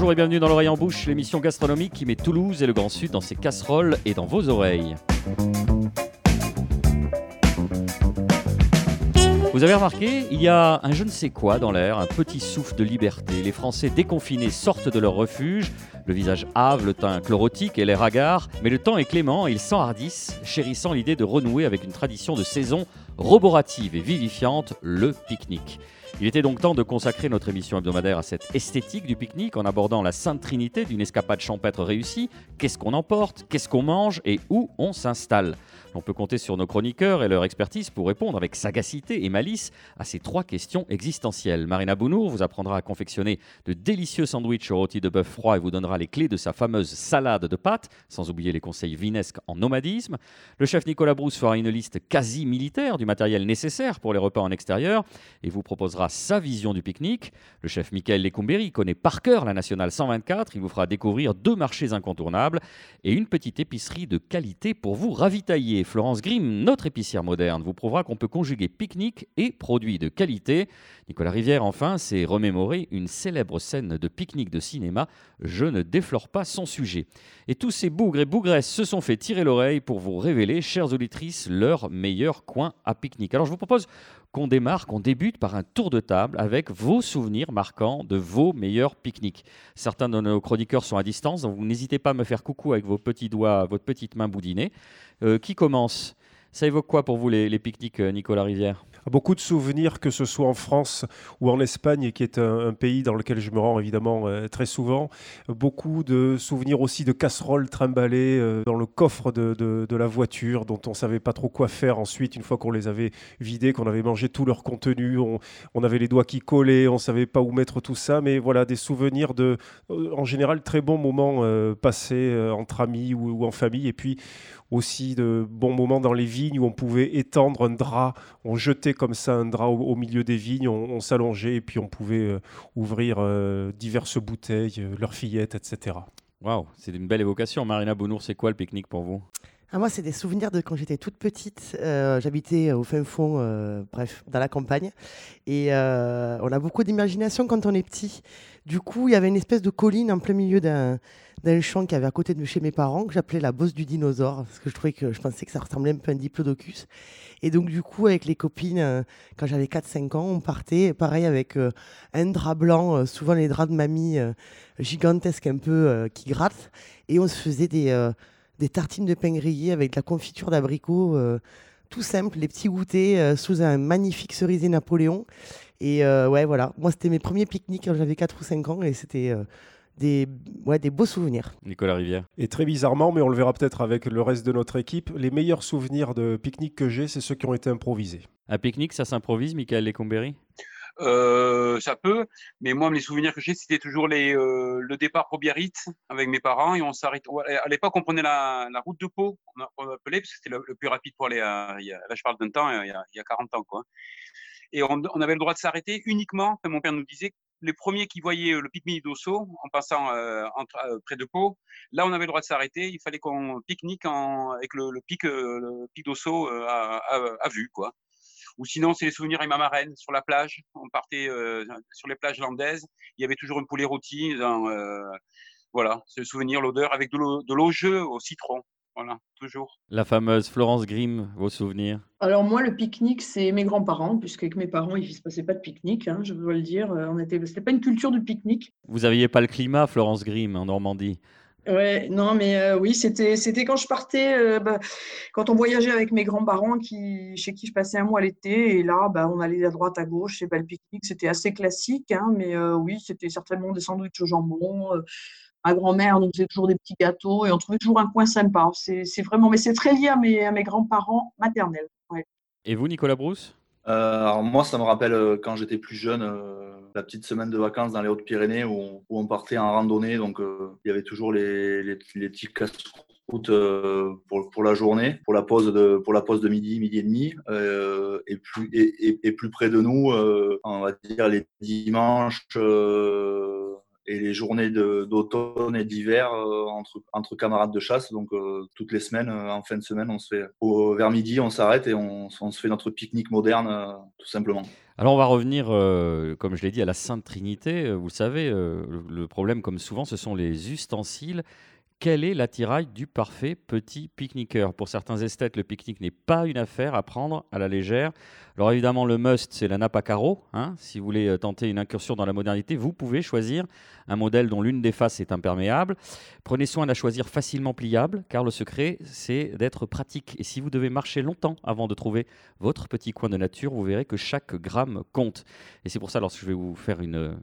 Bonjour et bienvenue dans l'oreille en bouche, l'émission gastronomique qui met Toulouse et le Grand Sud dans ses casseroles et dans vos oreilles. Vous avez remarqué, il y a un je ne sais quoi dans l'air, un petit souffle de liberté. Les Français déconfinés sortent de leur refuge, le visage hâve, le teint chlorotique et l'air hagard, mais le temps est clément et ils s'enhardissent, chérissant l'idée de renouer avec une tradition de saison roborative et vivifiante, le pique-nique. Il était donc temps de consacrer notre émission hebdomadaire à cette esthétique du pique-nique en abordant la sainte trinité d'une escapade champêtre réussie. Qu'est-ce qu'on emporte? Qu'est-ce qu'on mange? Et où on s'installe? On peut compter sur nos chroniqueurs et leur expertise pour répondre avec sagacité et malice à ces trois questions existentielles. Marina Bounour vous apprendra à confectionner de délicieux sandwichs au rôti de bœuf froid et vous donnera les clés de sa fameuse salade de pâtes, sans oublier les conseils vinesques en nomadisme. Le chef Nicolas Brousse fera une liste quasi militaire du matériel nécessaire pour les repas en extérieur et vous proposera sa vision du pique-nique. Le chef Michael Lecumberi connaît par cœur la nationale 124. Il vous fera découvrir deux marchés incontournables et une petite épicerie de qualité pour vous ravitailler. Florence Grimm, notre épicière moderne, vous prouvera qu'on peut conjuguer pique-nique et produits de qualité. Nicolas Rivière, enfin, s'est remémoré une célèbre scène de pique-nique de cinéma. Je ne déflore pas son sujet. Et tous ces bougres et bougresses se sont fait tirer l'oreille pour vous révéler, chères auditrices, leur meilleur coin à pique-nique. Alors je vous propose qu'on démarre, qu'on débute par un tour de table avec vos souvenirs marquants de vos meilleurs pique-niques. Certains de nos chroniqueurs sont à distance, donc vous n'hésitez pas à me faire coucou avec vos petits doigts, votre petite main boudinée. Euh, qui commence? Ça évoque quoi pour vous les, les pique-niques, euh, Nicolas Rivière? Beaucoup de souvenirs, que ce soit en France ou en Espagne, qui est un, pays dans lequel je me rends évidemment euh, très souvent. Beaucoup de souvenirs aussi de casseroles trimballées euh, dans le coffre de, la voiture, dont on savait pas trop quoi faire ensuite, une fois qu'on les avait vidés, qu'on avait mangé tout leur contenu. On, avait les doigts qui collaient, on savait pas où mettre tout ça. Mais voilà, des souvenirs de, en général, très bons moments passés entre amis ou, ou en famille. Et puis, aussi de bons moments dans les vignes où on pouvait étendre un drap, on jetait comme ça un drap au, milieu des vignes, on, s'allongeait et puis on pouvait euh, ouvrir euh, diverses bouteilles, euh, leurs fillettes, etc. Waouh, c'est une belle évocation. Marina Bounour, c'est quoi le pique-nique pour vous? Ah, moi, c'est des souvenirs de quand j'étais toute petite. J'habitais au fin fond, bref, dans la campagne. Et on a beaucoup d'imagination quand on est petit. Du coup, il y avait une espèce de colline en plein milieu d'un d'un champ qui avait à côté de chez mes parents, que j'appelais la bosse du dinosaure, parce que je trouvais que je pensais que ça ressemblait un peu à un diplodocus. Et donc, du coup, avec les copines, euh, quand j'avais 4-5 ans, on partait, pareil, avec euh, un drap blanc, euh, souvent les draps de mamie gigantesques un peu qui grattent, et on se faisait des, des tartines de pain grillé avec de la confiture d'abricot tout simple, les petits goûters sous un magnifique cerisier Napoléon. Et ouais, voilà. Moi, c'était mes premiers pique-niques quand j'avais 4 ou 5 ans et c'était des, ouais, des beaux souvenirs. Nicolas Rivière. Et très bizarrement, mais on le verra peut-être avec le reste de notre équipe, les meilleurs souvenirs de pique-nique que j'ai, c'est ceux qui ont été improvisés. Un pique-nique, ça s'improvise, Michael Lecomberi? euh, ça peut, mais moi, les souvenirs que j'ai, c'était toujours euh, le départ pour Biarritz avec mes parents et on s'arrête. À l'époque, on prenait la, route de Pau, on, appelait, parce que c'était le, plus rapide pour aller à. là, je parle d'un temps, il y, a, il y a 40 ans, quoi. Et on, avait le droit de s'arrêter uniquement, comme mon père nous disait, les premiers qui voyaient euh, le pique-nique d'Osso en passant euh, euh, près de Pau, là on avait le droit de s'arrêter. Il fallait qu'on pique-nique avec le, pic, le pic d'Osso à, vue, quoi. Ou sinon, c'est les souvenirs avec ma marraine sur la plage. On partait sur les plages landaises. Il y avait toujours une poulet rôti. voilà, c'est le souvenir, l'odeur avec de l'eau jeu au citron. Voilà, toujours. La fameuse Florence Grimm, vos souvenirs? Alors moi, le pique-nique, c'est mes grands-parents, puisque avec mes parents, il ne se passait pas de pique-nique, hein, je dois le dire. Euh, on était, c'était pas une culture du pique-nique. Vous n'aviez pas le climat, Florence Grimm, en Normandie? Ouais, non, mais euh, oui, c'était, c'était quand je partais, euh, bah, quand on voyageait avec mes grands-parents qui, chez qui je passais un mois l'été, et là, bah, on allait à droite, à gauche, c'est pas le pique-nique, c'était assez classique, hein, mais oui, c'était certainement des sandwichs au jambon, ma grand-mère nous faisait toujours des petits gâteaux et on trouvait toujours un coin sympa. C'est vraiment, mais c'est très lié à mes, à mes grands-parents maternels. Et vous, Nicolas Brousse? Euh, alors moi, ça me rappelle euh, quand j'étais plus jeune, euh, la petite semaine de vacances dans les Hautes-Pyrénées où, on partait en randonnée. Donc il y avait toujours les, les, petits casse-routes pour, pour, la journée, pour la pause de, pour la pause de midi, midi et demi. et, plus, et, et, plus près de nous, on va dire les dimanches et les journées d'automne et d'hiver entre, entre camarades de chasse. Donc toutes les semaines, en fin de semaine, on se fait vers midi, on s'arrête et on, se fait notre pique-nique moderne, tout simplement. Alors on va revenir, comme je l'ai dit, à la Sainte Trinité. Vous savez, le problème, comme souvent, ce sont les ustensiles quel est l'attirail du parfait petit pique-niqueur? Pour certains esthètes, le pique-nique n'est pas une affaire à prendre à la légère. Alors évidemment, le must, c'est la nappe à carreaux. Hein. Si vous voulez euh, tenter une incursion dans la modernité, vous pouvez choisir un modèle dont l'une des faces est imperméable. Prenez soin de la choisir facilement pliable, car le secret, c'est d'être pratique. Et si vous devez marcher longtemps avant de trouver votre petit coin de nature, vous verrez que chaque gramme compte. Et c'est pour ça, lorsque je vais vous faire une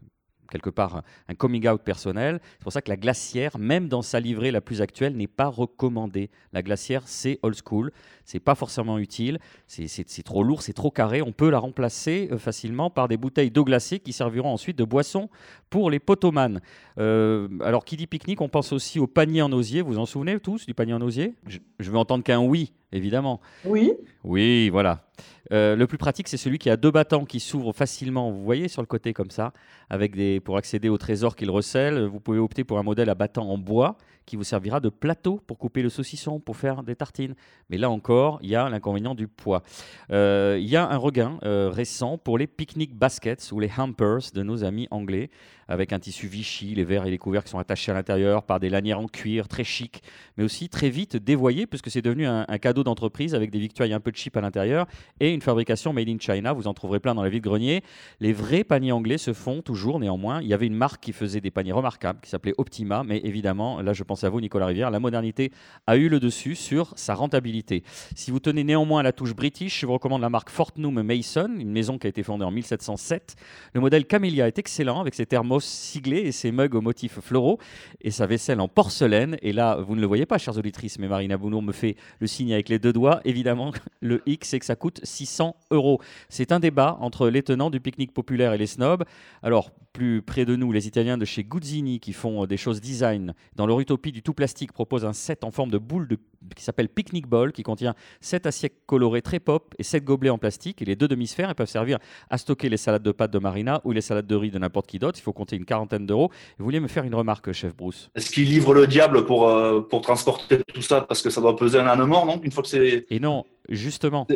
quelque part un coming out personnel. C'est pour ça que la glacière, même dans sa livrée la plus actuelle, n'est pas recommandée. La glacière, c'est old school, c'est pas forcément utile, c'est trop lourd, c'est trop carré. On peut la remplacer euh, facilement par des bouteilles d'eau glacée qui serviront ensuite de boisson pour les potomanes. Euh, alors, qui dit pique-nique, on pense aussi au panier en osier. Vous vous en souvenez tous du panier en osier? Je, je veux entendre qu'un oui, évidemment. Oui. Oui, voilà. Euh, le plus pratique, c'est celui qui a deux battants qui s'ouvrent facilement. Vous voyez sur le côté comme ça, avec des pour accéder au trésor qu'il recèle. Vous pouvez opter pour un modèle à battant en bois qui vous servira de plateau pour couper le saucisson, pour faire des tartines. Mais là encore, il y a l'inconvénient du poids. Euh, il y a un regain euh, récent pour les picnic baskets ou les hampers de nos amis anglais, avec un tissu Vichy, les verres et les couverts qui sont attachés à l'intérieur par des lanières en cuir très chic, mais aussi très vite dévoyés, puisque c'est devenu un, cadeau d'entreprise avec des victoires un peu cheap à l'intérieur et une fabrication made in China. Vous en trouverez plein dans la ville de grenier. Les vrais paniers anglais se font toujours néanmoins. Il y avait une marque qui faisait des paniers remarquables qui s'appelait Optima, mais évidemment, là je pense à vous Nicolas Rivière, la modernité a eu le dessus sur sa rentabilité. Si vous tenez néanmoins à la touche british, je vous recommande la marque Fortnum Mason, une maison qui a été fondée en 1707. Le modèle Camellia est excellent avec ses thermos siglés et ses mugs aux motifs floraux et sa vaisselle en porcelaine. Et là, vous ne le voyez pas, chers auditrices, mais Marina Bounour me fait le signe avec les deux doigts. Évidemment, le X, c'est que ça coûte 600 euros. C'est un débat entre les tenants du pique-nique populaire et les snobs. Alors, plus près de nous, les Italiens de chez Guzzini qui font des choses design. Dans leur utopie du tout plastique propose un set en forme de boule de qui s'appelle Picnic Ball, qui contient 7 assiettes colorées très pop et 7 gobelets en plastique. Et les deux demi-sphères, elles peuvent servir à stocker les salades de pâtes de Marina ou les salades de riz de n'importe qui d'autre. Il faut compter une quarantaine d'euros. Vous vouliez me faire une remarque, chef Bruce Est-ce qu'il livre le diable pour, euh, pour transporter tout ça Parce que ça doit peser un âne mort, non? Une fois que c'est. Et non, justement.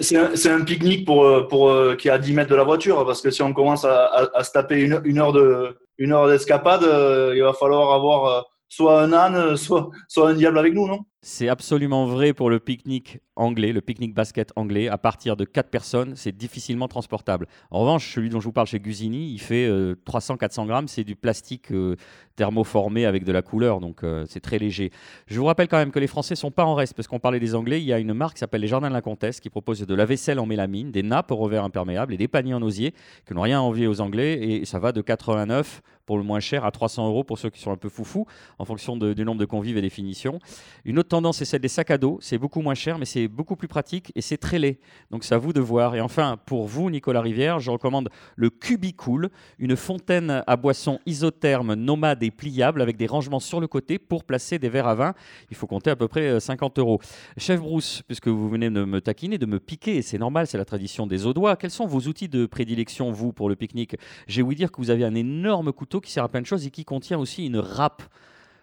C'est un, pique-nique pour, euh, pour, euh, qui est à 10 mètres de la voiture. Parce que si on commence à, à, se taper une, une heure de une heure d'escapade, il va falloir avoir soit un âne, soit, soit un diable avec nous, non? C'est absolument vrai pour le pique-nique anglais, le pique-nique basket anglais. À partir de 4 personnes, c'est difficilement transportable. En revanche, celui dont je vous parle chez Gusini, il fait 300-400 euh, grammes. C'est du plastique euh, thermoformé avec de la couleur, donc euh, c'est très léger. Je vous rappelle quand même que les Français sont pas en reste, parce qu'on parlait des Anglais. Il y a une marque qui s'appelle les Jardins de la Comtesse qui propose de la vaisselle en mélamine, des nappes au revers imperméable et des paniers en osier qui n'ont rien à envier aux Anglais. Et ça va de 89 pour le moins cher à 300 euros pour ceux qui sont un peu foufous, en fonction du nombre de convives et des finitions. Une autre tendance, c'est celle des sacs à dos. C'est beaucoup moins cher, mais c'est beaucoup plus pratique et c'est très laid. Donc c'est à vous de voir. Et enfin, pour vous, Nicolas Rivière, je recommande le Cubicool, une fontaine à boissons isotherme, nomade et pliable avec des rangements sur le côté pour placer des verres à vin. Il faut compter à peu près 50 euh, euros. Chef Bruce, puisque vous venez de me taquiner, de me piquer, et c'est normal, c'est la tradition des Audois, quels sont vos outils de prédilection, vous, pour le pique-nique? J'ai ouï dire que vous avez un énorme couteau qui sert à plein de choses et qui contient aussi une râpe.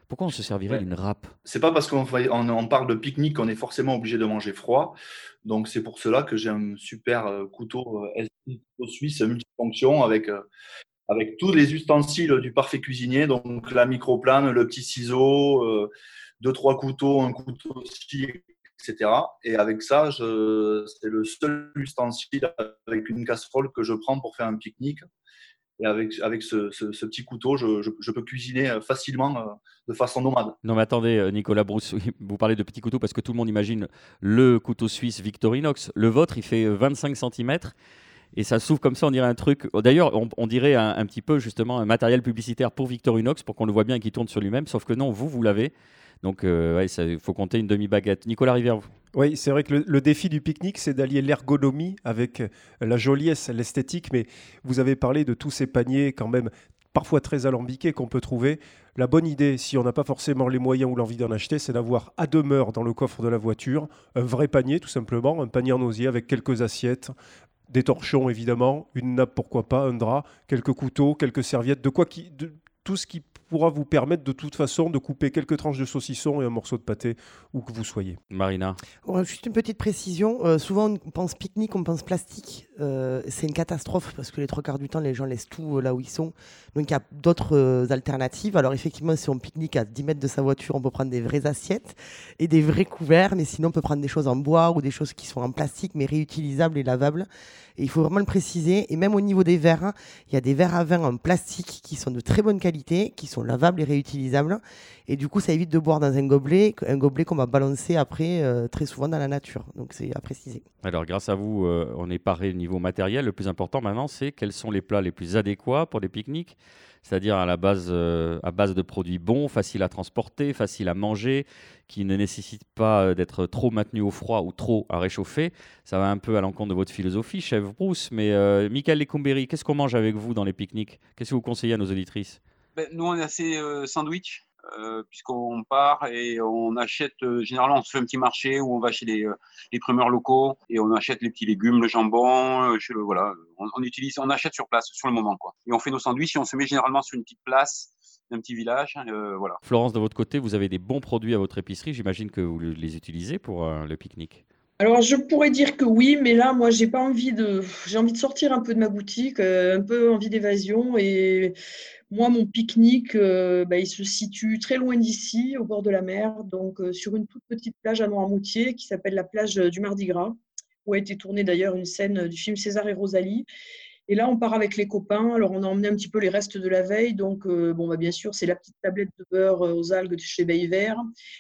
Pourquoi on se servirait d'une râpe? C'est pas parce qu'on on, parle de pique-nique qu'on est forcément obligé de manger froid. Donc c'est pour cela que j'ai un super euh, couteau euh, suisse multifonction avec, euh, avec tous les ustensiles du parfait cuisinier, donc la microplane, le petit ciseau, deux, trois couteaux, un couteau aussi, etc. Et avec ça, c'est le seul ustensile avec une casserole que je prends pour faire un pique-nique. Et avec, avec ce, ce, petit couteau, je, je, peux cuisiner euh, facilement euh, de façon nomade. Non, mais attendez, euh, Nicolas Brousse, vous parlez de petit couteau parce que tout le monde imagine le couteau suisse Victorinox. Le vôtre, il fait 25 cm et ça s'ouvre comme ça, on dirait un truc. D'ailleurs, on, dirait un, petit peu justement un matériel publicitaire pour Victorinox pour qu'on le voit bien qu'il tourne sur lui-même, sauf que non, vous, vous l'avez. Donc, il faut compter une demi-baguette. Nicolas Rivière, oui, c'est vrai que le, défi du pique-nique, c'est d'allier l'ergonomie avec la joliesse, l'esthétique, mais vous avez parlé de tous ces paniers quand même parfois très alambiqués qu'on peut trouver. La bonne idée, si on n'a pas forcément les moyens ou l'envie d'en acheter, c'est d'avoir à demeure dans le coffre de la voiture un vrai panier, tout simplement, un panier en osier avec quelques assiettes, des torchons évidemment, une nappe pourquoi pas, un drap, quelques couteaux, quelques serviettes, de quoi qui, tout ce qui pourra vous permettre de toute façon de couper quelques tranches de saucisson et un morceau de pâté où que vous soyez. Marina Juste une petite précision. Euh, souvent, on pense pique-nique, on pense plastique. Euh, c'est une catastrophe parce que les trois quarts du temps, les gens laissent tout euh, là où ils sont. Donc, il y a d'autres alternatives. Alors, effectivement, si on pique-nique à 10 mètres de sa voiture, on peut prendre des vraies assiettes et des vrais couverts. Mais sinon, on peut prendre des choses en bois ou des choses qui sont en plastique, mais réutilisables et lavables. Et il faut vraiment le préciser. Et même au niveau des verres, hein, il y a des verres à vin en plastique qui sont de très bonne qualité, qui sont lavables et réutilisables. Et du coup, ça évite de boire dans un gobelet, un gobelet qu'on va balancer après euh, très souvent dans la nature. Donc c'est à préciser. Alors grâce à vous, euh, on est paré au niveau matériel. Le plus important maintenant, c'est quels sont les plats les plus adéquats pour des pique-niques c'est-à-dire à base, euh, à base de produits bons, faciles à transporter, faciles à manger, qui ne nécessitent pas d'être trop maintenus au froid ou trop à réchauffer. Ça va un peu à l'encontre de votre philosophie, chef Bruce. Mais euh, Michael Lecomberi, qu'est-ce qu'on mange avec vous dans les pique-niques? Qu'est-ce que vous conseillez à nos auditrices? Ben, Nous, on est assez euh, sandwich. Euh, puisqu'on part et on achète, euh, généralement on se fait un petit marché où on va chez les, euh, les primeurs locaux et on achète les petits légumes, le jambon, voilà, on, utilise, on achète sur place, sur le moment. Quoi. Et on fait nos sandwichs et on se met généralement sur une petite place d'un petit village. voilà. Florence, de votre côté, vous avez des bons produits à votre épicerie. J'imagine que vous les utilisez pour le pique-nique. Alors, je pourrais dire que oui, mais là, moi, j'ai pas envie de, j'ai envie de sortir un peu de ma boutique, un peu envie d'évasion et moi, mon pique-nique, euh, bah, il se situe très loin d'ici, au bord de la mer, donc euh, sur une toute petite plage à Noirmoutier qui s'appelle la plage euh, du Mardi Gras, où a été tournée d'ailleurs une scène du film César et Rosalie. Et là, on part avec les copains. Alors, on a emmené un petit peu les restes de la veille. Donc, bon, bah, bien sûr, c'est la petite tablette de beurre aux algues de chez Vert,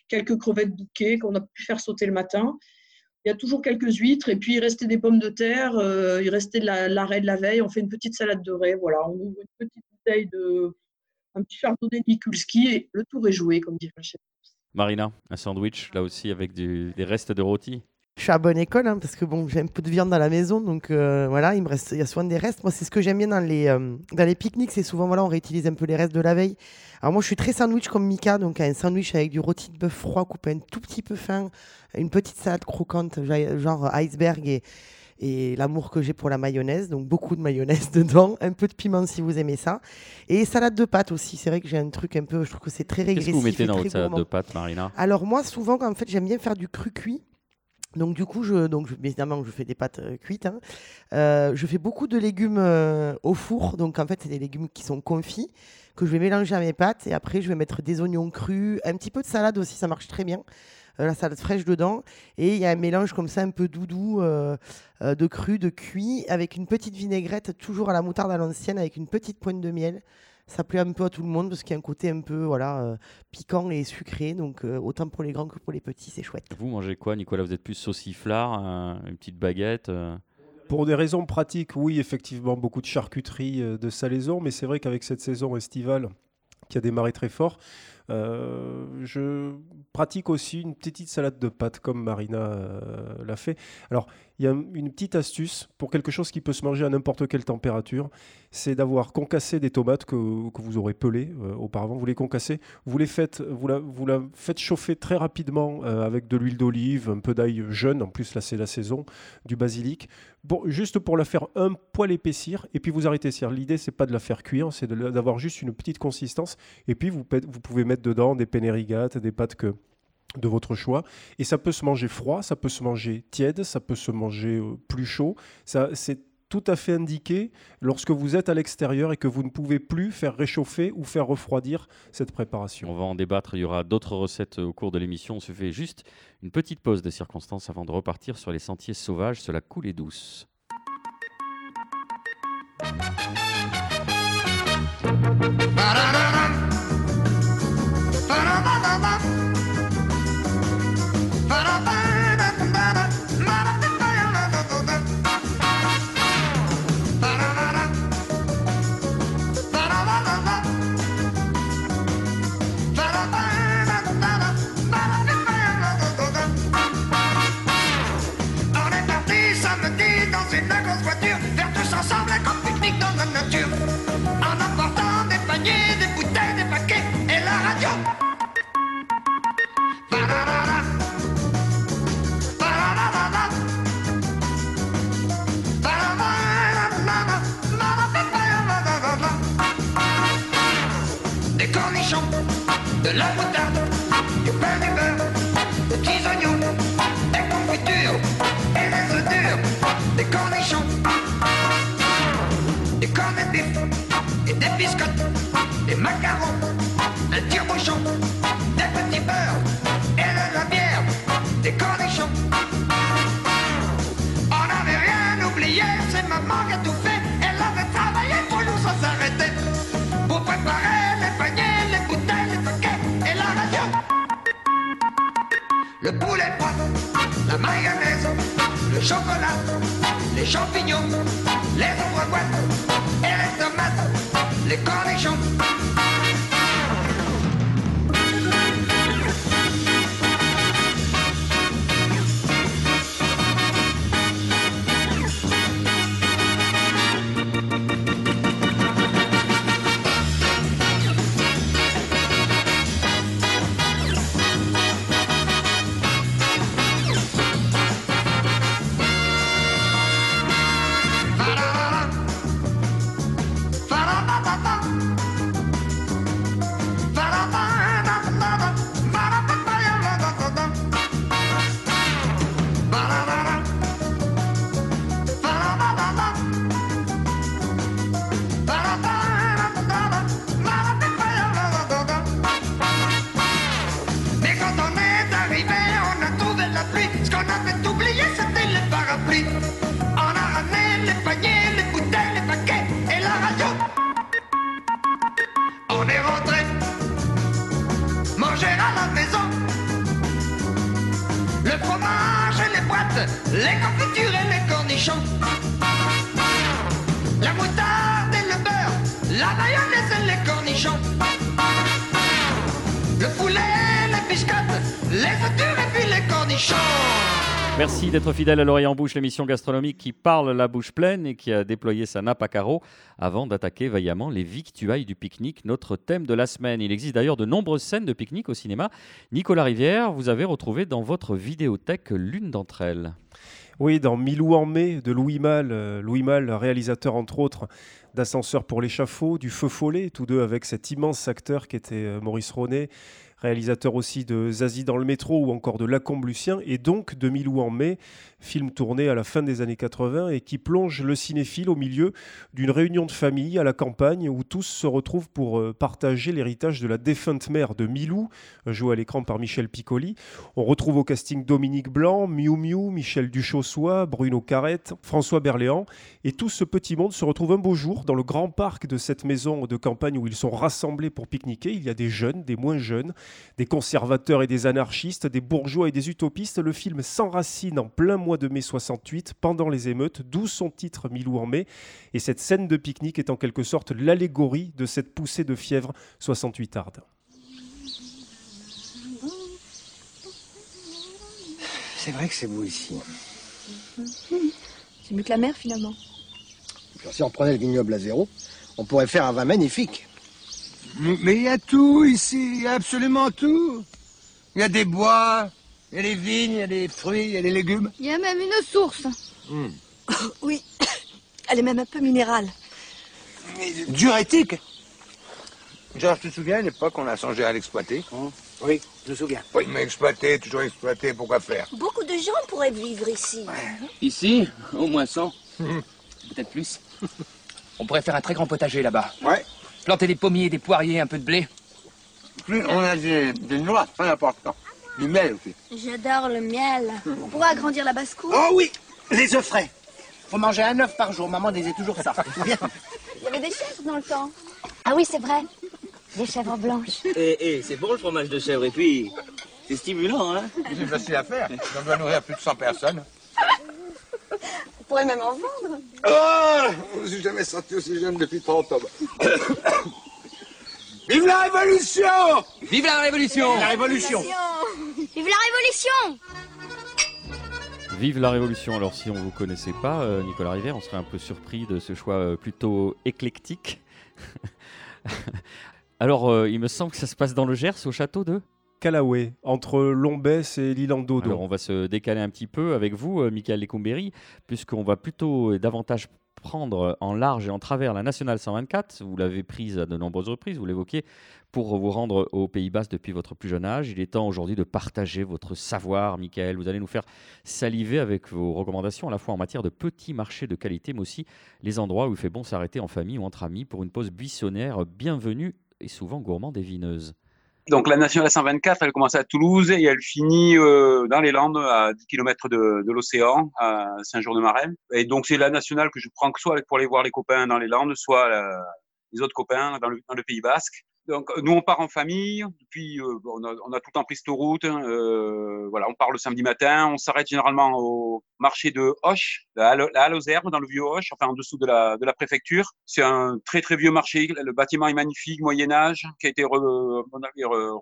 quelques crevettes bouquées qu'on a pu faire sauter le matin. Il y a toujours quelques huîtres et puis il restait des pommes de terre, il restait de l'arrêt de la veille. On fait une petite salade de raie. Voilà, on ouvre une petite de un petit chardonnay Mikulski et le tour est joué, comme dirait le chef. Marina, un sandwich là aussi avec des restes de rôti? Je suis à bonne école hein, parce que bon, j'ai un peu de viande dans la maison, donc euh, voilà, il me reste, il y a souvent des restes. Moi, c'est ce que j'aime bien dans les euh, dans les pique-niques, c'est souvent voilà, on réutilise un peu les restes de la veille. Alors moi, je suis très sandwich comme Mika, donc un sandwich avec du rôti de bœuf froid coupé un tout petit peu fin, une petite salade croquante, genre iceberg et et l'amour que j'ai pour la mayonnaise, donc beaucoup de mayonnaise dedans, un peu de piment si vous aimez ça, et salade de pâtes aussi. C'est vrai que j'ai un truc un peu, je trouve que c'est très régressif. Qu'est-ce que vous mettez dans votre salade de pâtes, Marina? Alors moi, souvent, en fait, j'aime bien faire du cru cuit. Donc du coup, je, donc évidemment, je fais des pâtes euh, cuites. Hein. Euh, je fais beaucoup de légumes euh, au four. Donc en fait, c'est des légumes qui sont confits que je vais mélanger à mes pâtes et après, je vais mettre des oignons crus, un petit peu de salade aussi, ça marche très bien. La salade fraîche dedans. Et il y a un mélange comme ça, un peu doudou, de cru, de cuit, avec une petite vinaigrette, toujours à la moutarde à l'ancienne, avec une petite pointe de miel. Ça plaît un peu à tout le monde parce qu'il y a un côté un peu voilà, piquant et sucré. Donc autant pour les grands que pour les petits, c'est chouette. Vous mangez quoi, Nicolas? Vous êtes plus sauciflard, une petite baguette pour des raisons pratiques, oui, effectivement, beaucoup de charcuterie, de salaison, mais c'est vrai qu'avec cette saison estivale qui a démarré très fort, euh, je pratique aussi une petite salade de pâtes comme Marina euh, l'a fait. Alors, il y a une petite astuce pour quelque chose qui peut se manger à n'importe quelle température, c'est d'avoir concassé des tomates que, vous aurez pelées euh, auparavant. Vous les concassez, vous les faites, vous la, vous la faites chauffer très rapidement avec de l'huile d'olive, un peu d'ail jeune. En plus, là, c'est la saison du basilic. Bon, juste pour la faire un poil épaissir, et puis vous arrêtez. L'idée, c'est pas de la faire cuire, c'est d'avoir juste une petite consistance. Et puis vous, vous pouvez mettre dedans des pénérigates, des pâtes que de votre choix. Et ça peut se manger froid, ça peut se manger tiède, ça peut se manger euh, plus chaud. Ça, c'est tout à fait indiqué lorsque vous êtes à l'extérieur et que vous ne pouvez plus faire réchauffer ou faire refroidir cette préparation. On va en débattre, il y aura d'autres recettes au cours de l'émission. On se fait juste une petite pause de circonstances avant de repartir sur les sentiers sauvages, cela coule et douce. Biscottes, des macarons, un tire-bouchon, des petits beurres et de la bière, des cornichons. On n'avait rien oublié, c'est maman qui a tout fait. Elle avait travaillé pour nous sans s'arrêter. Pour préparer les paniers, les bouteilles, les paquets et la radio. Le poulet froid, la mayonnaise, le chocolat, les champignons, les ouvre-boîtes et les tomates, les cornichons. Les confitures et les cornichons. La moutarde et le beurre, la mayonnaise et les cornichons. Le poulet, les biscottes, les œufs et puis les cornichons. Merci d'être fidèle à l'oreille en bouche, l'émission gastronomique qui parle la bouche pleine et qui a déployé sa nappe à carreaux avant d'attaquer vaillamment les victuailles du pique-nique, notre thème de la semaine. Il existe d'ailleurs de nombreuses scènes de pique-nique au cinéma. Nicolas Rivière, vous avez retrouvé dans votre vidéothèque l'une d'entre elles. Oui, dans Milou en mai de Louis Malle, euh, Louis Malle, réalisateur entre autres d'Ascenseur pour l'échafaud, du Feu Follet, tous deux avec cet immense acteur qui était euh, Maurice Ronet, réalisateur aussi de Zazie dans le métro ou encore de Lacombe Lucien, et donc de Milou en mai, film tourné à la fin des années 80 et qui plonge le cinéphile au milieu d'une réunion de famille à la campagne où tous se retrouvent pour euh, partager l'héritage de la défunte mère de Milou, euh, joué à l'écran par Michel Piccoli. On retrouve au casting Dominique Blanc, Miu Miu, Michel Duchossois, Bruno Carrette, François Berléand, et tout ce petit monde se retrouve un beau jour dans le grand parc de cette maison de campagne où ils sont rassemblés pour pique-niquer. Il y a des jeunes, des moins jeunes, des conservateurs et des anarchistes, des bourgeois et des utopistes. Le film s'enracine en plein mois de mai 68, pendant les émeutes, d'où son titre Milou en mai. Et cette scène de pique-nique est en quelque sorte l'allégorie de cette poussée de fièvre 68 arde. C'est vrai que c'est beau ici. C'est mieux que la mer finalement. Puis si on prenait le vignoble à zéro, on pourrait faire un vin magnifique. Mais il y a tout ici, il y a absolument tout. Il y a des bois, il y a des vignes, il y a des fruits, il y a des légumes. Il y a même une source. Hmm. Oui, elle est même un peu minérale. Diurétique. Genre, tu te souviens à l'époque, on a songé à l'exploiter? Oui, je me souviens. Oui, mais exploiter, toujours exploiter, pourquoi faire? Beaucoup de gens pourraient vivre ici. Ici, au moins 100. Peut-être plus. On pourrait faire un très grand potager là-bas. Ouais. Planter des pommiers, des poiriers, un peu de blé. On a des, des noix, très important. Du miel aussi. J'adore le miel. On pourrait agrandir la basse-cour. Oh oui, les œufs frais. Faut manger un œuf par jour. Maman disait toujours ça. Il y avait des chèvres dans le temps. Ah oui, c'est vrai. Des chèvres blanches. Et, et c'est bon le fromage de chèvre, et puis c'est stimulant, hein C'est facile à faire. On doit nourrir plus de 100 personnes. On pourrait même en vendre. Oh Je suis jamais senti aussi jeune depuis 30 ans. Vive la révolution Vive la révolution La révolution Vive la révolution Vive la Révolution. Alors, si on ne vous connaissait pas, euh, Nicolas Rivière, on serait un peu surpris de ce choix euh, plutôt éclectique. Alors, euh, il me semble que ça se passe dans le Gers, au château de Callaway, entre Lombès et l'île en Dodo. Alors, on va se décaler un petit peu avec vous, Michael Lecombéry, puisqu'on va plutôt et davantage prendre en large et en travers la nationale 124. Vous l'avez prise à de nombreuses reprises, vous l'évoquiez, pour vous rendre au Pays Basque depuis votre plus jeune âge. Il est temps aujourd'hui de partager votre savoir, Michael. Vous allez nous faire saliver avec vos recommandations, à la fois en matière de petits marchés de qualité, mais aussi les endroits où il fait bon s'arrêter en famille ou entre amis pour une pause buissonnière bienvenue et souvent gourmande et vineuse. Donc la nationale 124, elle commence à Toulouse et elle finit euh, dans les Landes, à 10 km de, l'océan, à Saint-Jean-de-Marais. Et donc c'est la nationale que je prends soit pour aller voir les copains dans les Landes, soit euh, les autres copains dans le, dans le Pays Basque. Donc nous on part en famille, puis euh, on, a, on, a, tout le temps pris cette route. Euh, voilà, on part le samedi matin, on s'arrête généralement au marché de Hoche, la Halle aux Herbes, dans le vieux Hoche, enfin en dessous de la, de la préfecture. C'est un très très vieux marché. Le bâtiment est magnifique, Moyen Âge, qui a été re,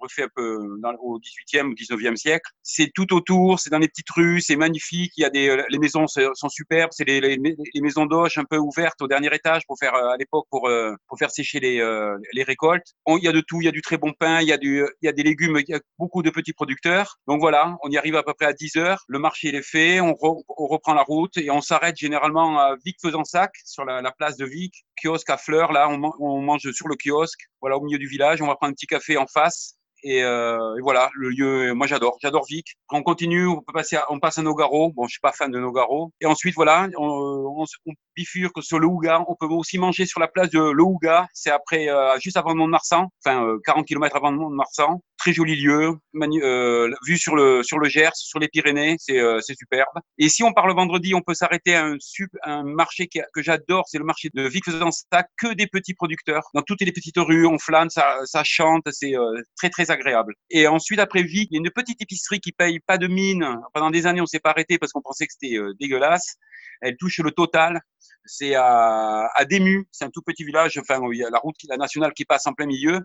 refait un peu au 18e ou 19e siècle. C'est tout autour, c'est dans les petites rues, c'est magnifique. Il y a des les maisons sont superbes, c'est les, les, maisons d'Hoche un peu ouvertes au dernier étage pour faire à l'époque pour pour faire sécher les les récoltes. On, il y a de tout, il y a du très bon pain, il y a du il y a des légumes, il y a beaucoup de petits producteurs. Donc voilà, on y arrive à peu près à 10 heures. Le marché est fait, on, re, on reprend la route et on s'arrête généralement à Vic-Fezensac, sur la, la, place de Vic, kiosque à fleurs. Là, on, on, mange sur le kiosque, voilà, au milieu du village. On va prendre un petit café en face. Et, euh, voilà, le lieu, moi j'adore, j'adore Vic. On continue, on peut passer, à, on passe à Nogaro. Bon, je suis pas fan de Nogaro. Et ensuite, voilà, on, on, on bifurque sur le Houga. On peut aussi manger sur la place de Le Houga. C'est après, euh, juste avant Mont-de-Marsan, enfin euh, 40 km avant Mont-de-Marsan. Très joli lieu, euh, vue sur le sur le Gers, sur les Pyrénées, c'est euh, superbe. Et si on part le vendredi, on peut s'arrêter à un, sub, un marché que j'adore, c'est le marché de Vic-Fezensac, que des petits producteurs. Dans toutes les petites rues, on flâne, ça, ça chante, c'est euh, très très agréable. Et ensuite, après Vic, il y a une petite épicerie qui paye pas de mine. Pendant des années, on s'est pas arrêté parce qu'on pensait que c'était euh, dégueulasse. Elle touche le total. C'est à, à Dému, c'est un tout petit village. Enfin, il y a la route, la nationale qui passe en plein milieu.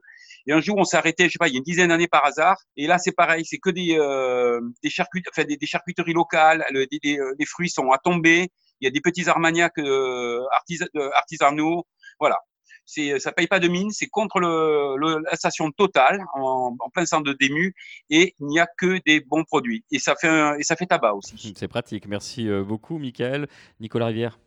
Et un jour, on s'est arrêté, je sais pas, il y a une dizaine d'années par hasard. Et là, c'est pareil, c'est que des euh, des, charcuteries, enfin, des, charcuteries locales. Le, des, des, les fruits sont à tomber. Il y a des petits armagnacs euh, artis, artisanaux. Voilà c'est ça paye pas de mine, c'est contre le, la station Total en, plein centre de Dému et il n'y a que des bons produits et ça fait et ça fait tabac aussi. C'est pratique. Merci euh, beaucoup, Michael. Nicolas Rivière.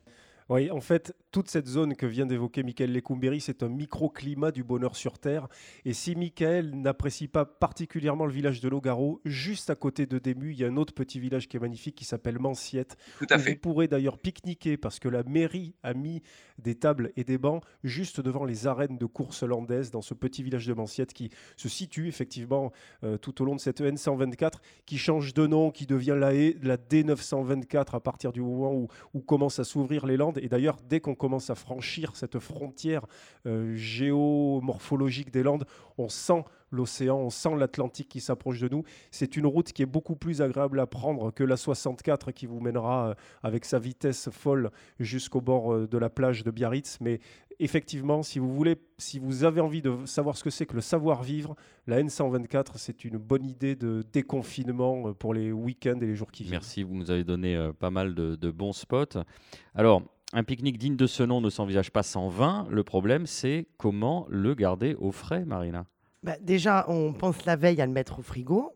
Oui, en fait, toute cette zone que vient d'évoquer Michael Lecumberi, c'est un microclimat du bonheur sur Terre. Et si Michael n'apprécie pas particulièrement le village de Logaro, juste à côté de Dému, il y a un autre petit village qui est magnifique qui s'appelle Manciette. Tout à fait. Vous pourrez d'ailleurs pique-niquer parce que la mairie a mis des tables et des bancs juste devant les arènes de course hollandaises dans ce petit village de Manciette qui se situe effectivement euh, tout au long de cette N124 qui change de nom, qui devient la, la D924 à partir du moment où, où commencent à s'ouvrir les Landes. Et d'ailleurs, dès qu'on commence à franchir cette frontière euh, géomorphologique des Landes, on sent l'océan, on sent l'Atlantique qui s'approche de nous. C'est une route qui est beaucoup plus agréable à prendre que la 64 qui vous mènera euh, avec sa vitesse folle jusqu'au bord euh, de la plage de Biarritz. Mais effectivement, si vous voulez, si vous avez envie de savoir ce que c'est que le savoir-vivre, la N124, c'est une bonne idée de déconfinement pour les week-ends et les jours qui viennent. Merci, vous nous avez donné pas mal de, de, bons spots. Alors, un pique-nique digne de ce nom ne s'envisage pas sans vin. Le problème, c'est comment le garder au frais, Marina bah, Déjà, on pense la veille à le mettre au frigo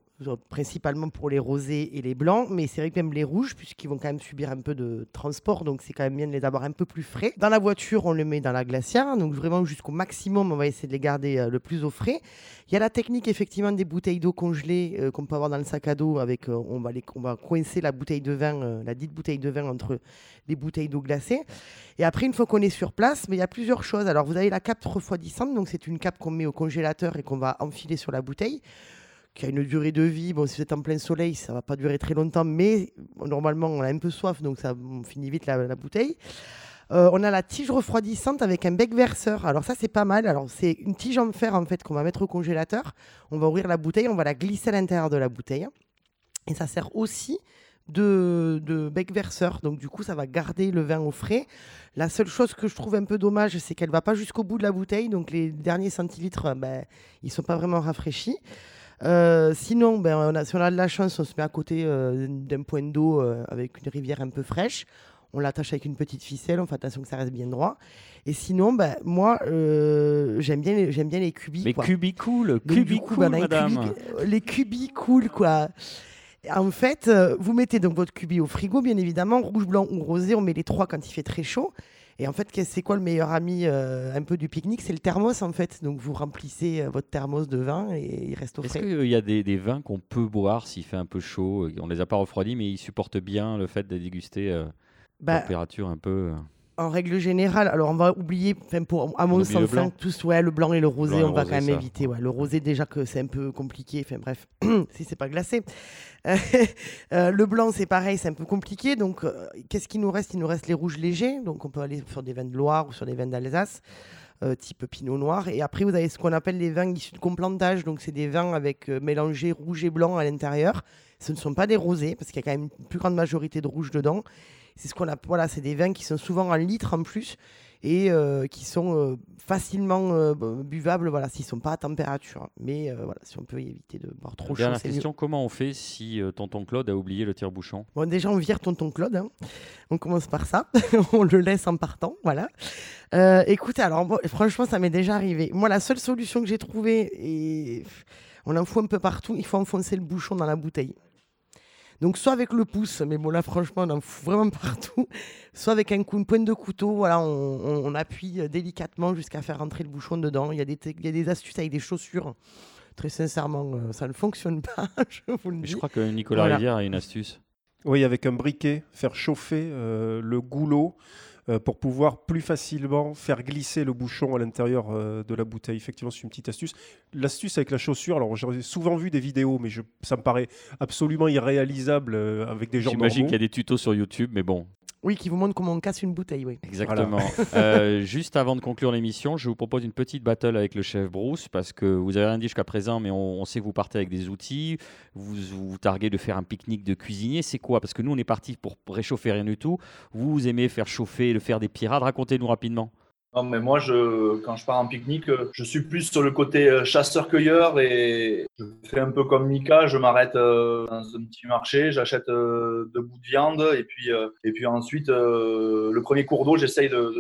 principalement pour les rosés et les blancs, mais c'est vrai que même les rouges, puisqu'ils vont quand même subir un peu de transport, donc c'est quand même bien de les avoir un peu plus frais. Dans la voiture, on le met dans la glacière, donc vraiment jusqu'au maximum, on va essayer de les garder euh, le plus au frais. Il y a la technique effectivement des bouteilles d'eau congelées euh, qu'on peut avoir dans le sac à dos, avec, euh, on, va les, on va coincer la bouteille de vin, la dite bouteille de vin entre les bouteilles d'eau glacée. Et après, une fois qu'on est sur place, mais il y a plusieurs choses. Alors vous avez la cape refroidissante, donc c'est une cape qu'on met au congélateur et qu'on va enfiler sur la bouteille qui a une durée de vie. Bon, si vous êtes en plein soleil, ça va pas durer très longtemps, mais normalement, on a un peu soif, donc ça on finit vite la, bouteille. Euh, on a la tige refroidissante avec un bec verseur. Alors ça, c'est pas mal. Alors c'est une tige en fer en fait qu'on va mettre au congélateur. On va ouvrir la bouteille, on va la glisser à l'intérieur de la bouteille. Et ça sert aussi de, bec verseur. Donc du coup, ça va garder le vin au frais. La seule chose que je trouve un peu dommage, c'est qu'elle va pas jusqu'au bout de la bouteille. Donc les derniers centilitres, ben, ils sont pas vraiment rafraîchis. Euh, sinon, ben, on a, si on a de la chance, on se met à côté euh, d'un point d'eau euh, avec une rivière un peu fraîche. On l'attache avec une petite ficelle, on fait attention que ça reste bien droit. Et sinon, ben, moi, j'aime bien, les, bien les cubis. Les cubis cool, cubis cool, ben, madame. Cubi, les cubis cool, quoi. En fait, vous mettez donc votre cubi au frigo, bien évidemment, rouge, blanc ou rosé. On met les trois quand il fait très chaud. Et en fait, c'est quoi le meilleur ami euh, un peu du pique-nique? C'est le thermos en fait. Donc vous remplissez euh, votre thermos de vin et il reste au Est-ce frais. qu'il y a des, des vins qu'on peut boire s'il fait un peu chaud? On les a pas refroidis, mais ils supportent bien le fait de déguster euh, Bah, température un peu. En règle générale, alors on va oublier, pour, à On mon sens, hein, blanc. tous, ouais, le blanc et le rosé, on va rosé, quand même ça. éviter. Ouais. Le rosé, déjà que c'est un peu compliqué, enfin bref, si c'est pas glacé. Euh, euh, le blanc, c'est pareil, c'est un peu compliqué. Donc, euh, qu'est-ce qu'il nous reste? Il nous reste les rouges légers. Donc, on peut aller sur des vins de Loire ou sur des vins d'Alsace, euh, type Pinot Noir. Et après, vous avez ce qu'on appelle les vins issus de complantage. Donc, c'est des vins avec mélangés rouge et blanc à l'intérieur. Ce ne sont pas des rosés, parce qu'il y a quand même une plus grande majorité de rouge dedans. C'est ce qu'on a, voilà, c'est des vins qui sont souvent en litre en plus et euh, qui sont euh, facilement euh, bu- buvables, voilà, s'ils sont pas à température. Mais voilà, si on peut éviter de boire trop chaud, Dernière mieux. question comment on fait si tonton Claude a oublié le tire-bouchon? Bon, déjà, on vire tonton Claude. hein. On commence par ça. on le laisse en partant. Voilà. Écoutez, alors, bon, franchement, ça m'est déjà arrivé. Moi, la seule solution que j'ai trouvée, et on en fout un peu partout, il faut enfoncer le bouchon dans la bouteille. Donc, soit avec le pouce, mais bon, là, franchement, on en fout vraiment partout. Soit avec un coup, une pointe de couteau, voilà, on, on- on appuie euh, délicatement jusqu'à faire rentrer le bouchon dedans. Il y a des, il y a des astuces avec des chaussures. Très sincèrement, euh, ça ne fonctionne pas, je vous le Mais dis. Je crois que Nicolas Voilà. Rivière a une astuce. Oui, avec un briquet, faire chauffer euh, le goulot pour pouvoir plus facilement faire glisser le bouchon à l'intérieur euh, de la bouteille. Effectivement, c'est une petite astuce. L'astuce avec la chaussure, alors j'ai souvent vu des vidéos, mais je- ça me paraît absolument irréalisable euh, avec des gens J'imagine qu'il y a des tutos sur YouTube, mais bon, Oui, qui vous montre comment on casse une bouteille, oui. Exactement. Euh, juste avant de conclure l'émission, je vous propose une petite battle avec le chef Bruce parce que vous avez rien dit jusqu'à présent, mais on, on sait que vous partez avec des outils. Vous vous targuez de faire un pique-nique de cuisinier. C'est quoi? Parce que nous, on est parti pour réchauffer rien du tout. Vous, vous aimez faire chauffer, le faire des pirades. Racontez-nous rapidement. Non, mais moi, je, quand je pars en pique-nique, je suis plus sur le côté euh, chasseur-cueilleur et je fais un peu comme Mika. Je m'arrête euh, dans un petit marché, j'achète euh, deux bouts de viande et puis, et puis ensuite, le premier cours d'eau, j'essaye de,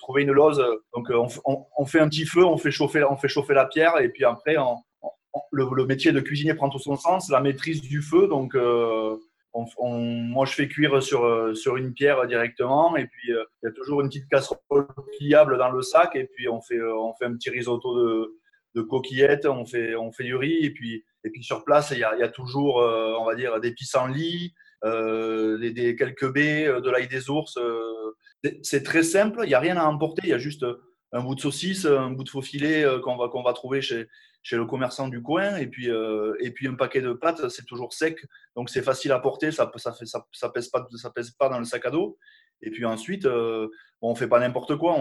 trouver une lose. Donc, on, on- fait un petit feu, on fait chauffer, on fait chauffer la pierre et puis après, le, métier de cuisinier prend tout son sens, la maîtrise du feu. Donc, on- moi, je fais cuire sur, euh, sur une pierre directement. Et puis, euh, il y a toujours une petite casserole pliable dans le sac. Et puis, on fait, euh, on fait un petit risotto de, de coquillettes. On fait, on fait du riz. Et puis, et puis sur place, il y a, y a toujours, on va dire, des pissenlits, des, des- quelques baies, de l'ail des ours. C'est très simple. Il n'y a rien à emporter. Il y a juste un bout de saucisse, un bout de faux filet euh, qu'on va, qu'on va trouver chez, chez le commerçant du coin. Et puis, euh, et puis un paquet de pâtes, c'est toujours sec. Donc c'est facile à porter, ça fait ça, ça pèse pas ça pèse pas dans le sac à dos. Et puis ensuite, euh, bon, on fait pas n'importe quoi.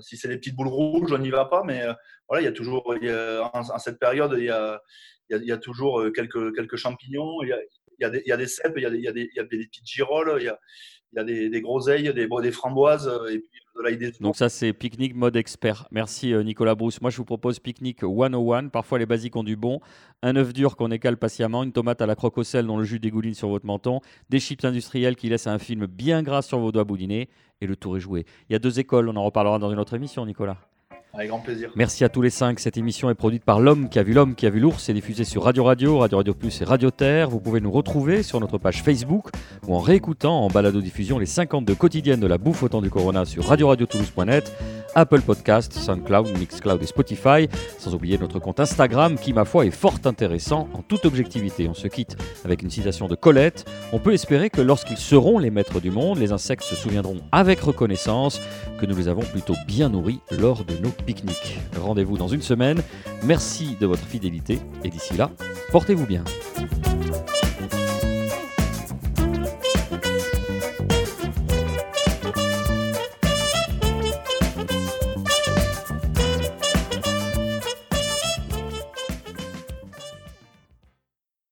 Si c'est des petites boules rouges, on n'y va pas. Mais euh, voilà, il y a toujours y a- en, cette période, il y a, y y a toujours euh, quelques quelques champignons. Il y a, des, cèpes, il y a des petites girolles, il y a, il y a des, groseilles, des, framboises euh, et puis de l'ail des Donc ça, c'est pique-nique mode expert. Merci euh, Nicolas Bruce. Moi, je vous propose pique-nique 101. Parfois, les basiques ont du bon. Un œuf dur qu'on écale patiemment, une tomate à la croque au sel dont le jus dégouline sur votre menton, des chips industriels qui laissent un film bien gras sur vos doigts boudinés, et le tour est joué. Il y a deux écoles, on en reparlera dans une autre émission, Nicolas. Avec grand plaisir. Merci à tous les cinq. Cette émission est produite par l'homme qui a vu l'homme qui a vu l'ours. C'est diffusé sur Radio Radio, Radio Radio Plus et Radio Terre. Vous pouvez nous retrouver sur notre page Facebook ou en réécoutant en balado-diffusion les 52 quotidiennes de la bouffe au temps du Corona sur radio-radio-toulouse.net, Apple Podcast, SoundCloud, Mixcloud et Spotify. Sans oublier notre compte Instagram qui, ma foi, est fort intéressant en toute objectivité. On se quitte avec une citation de Colette. On peut espérer que lorsqu'ils seront les maîtres du monde, les insectes se souviendront avec reconnaissance que nous les avons plutôt bien nourris lors de nos pique-niques. Rendez-vous dans une semaine. Merci de votre fidélité et d'ici là, portez-vous bien.